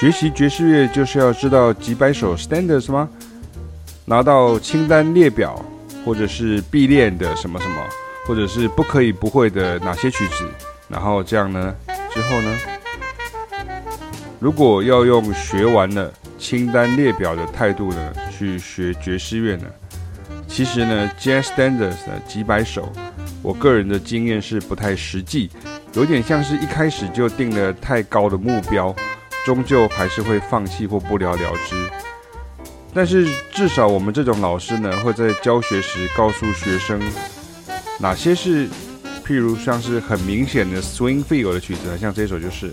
学习爵士乐就是要知道几百首 standards 吗？拿到清单列表，或者是必练的什么什么，或者是不可以不会的哪些曲子，然后这样呢？之后呢？如果要用学完了清单列表的态度呢去学爵士乐呢？其实呢，jazz standards 的几百首，我个人的经验是不太实际，有点像是一开始就定了太高的目标。终究还是会放弃或不了了之，但是至少我们这种老师呢，会在教学时告诉学生哪些是，譬如像是很明显的 swing feel 的曲子，像这首就是。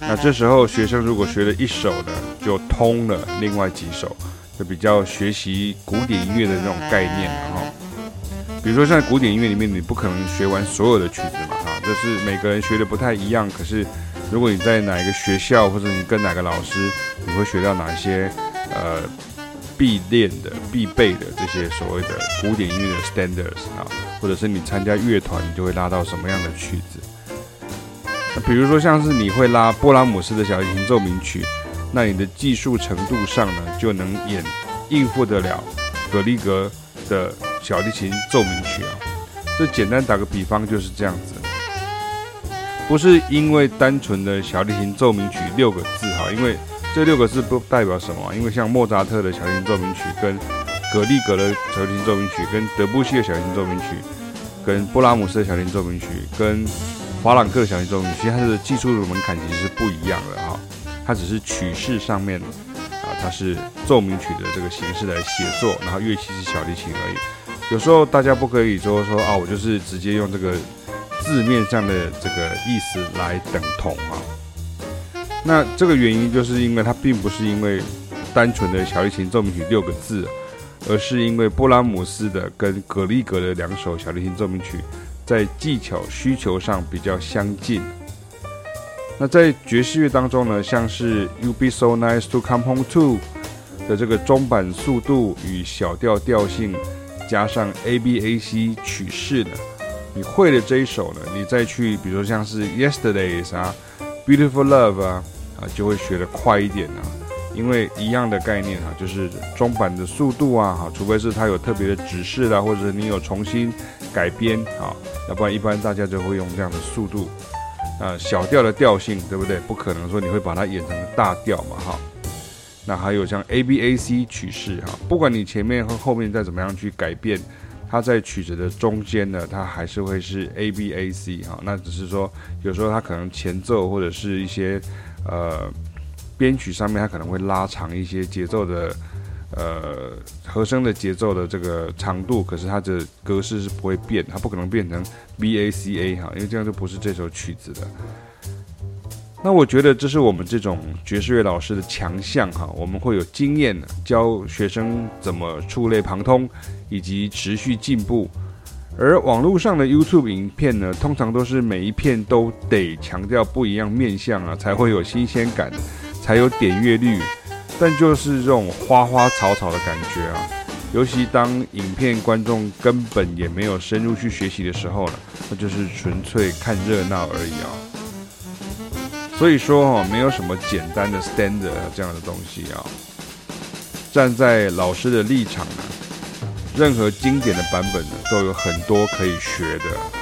那这时候学生如果学了一首呢，就通了另外几首，就比较学习古典音乐的那种概念哈。比如说像古典音乐里面，你不可能学完所有的曲子嘛哈，这是每个人学的不太一样，可是。如果你在哪一个学校，或者你跟哪个老师，你会学到哪些呃必练的、必备的这些所谓的古典音乐的 standards 啊，或者是你参加乐团，你就会拉到什么样的曲子？比如说像是你会拉布拉姆斯的小提琴奏鸣曲，那你的技术程度上呢，就能演应付得了格利格的小提琴奏鸣曲啊。这简单打个比方就是这样子。不是因为单纯的小提琴奏鸣曲六个字哈，因为这六个字不代表什么。因为像莫扎特的小提琴奏鸣曲，跟格利格的小提琴奏鸣曲，跟德布西的小提琴奏鸣曲，跟布拉姆斯的小提琴奏鸣曲，跟华朗克小提琴，其实它的技术的门槛其实是不一样的哈。它只是曲式上面啊，它是奏鸣曲的这个形式来写作，然后乐器是小提琴而已。有时候大家不可以说说啊，我就是直接用这个。字面上的这个意思来等同啊，那这个原因就是因为它并不是因为单纯的小提琴奏鸣曲六个字，而是因为布拉姆斯的跟格里格的两首小提琴奏鸣曲在技巧需求上比较相近。那在爵士乐当中呢，像是 You Be So Nice to Come Home To 的这个中板速度与小调调性，加上 A B A C 曲式呢。你会了这一首呢，你再去，比如说像是 Yesterdays 啊，Beautiful Love 啊，啊，就会学得快一点啊，因为一样的概念啊，就是中板的速度啊，哈，除非是它有特别的指示啦，或者你有重新改编啊，要不然一般大家就会用这样的速度，啊，小调的调性，对不对？不可能说你会把它演成大调嘛，哈。那还有像 A B A C 曲式哈，不管你前面和后面再怎么样去改变。它在曲子的中间呢，它还是会是 A B A C 哈，那只是说有时候它可能前奏或者是一些呃编曲上面，它可能会拉长一些节奏的呃和声的节奏的这个长度，可是它的格式是不会变，它不可能变成 B A C A 哈，因为这样就不是这首曲子的。那我觉得这是我们这种爵士乐老师的强项哈，我们会有经验教学生怎么触类旁通，以及持续进步。而网络上的 YouTube 影片呢，通常都是每一片都得强调不一样面相啊，才会有新鲜感，才有点阅率。但就是这种花花草草的感觉啊，尤其当影片观众根本也没有深入去学习的时候呢，那就是纯粹看热闹而已啊。所以说哈，没有什么简单的 standard 这样的东西啊。站在老师的立场呢，任何经典的版本呢，都有很多可以学的。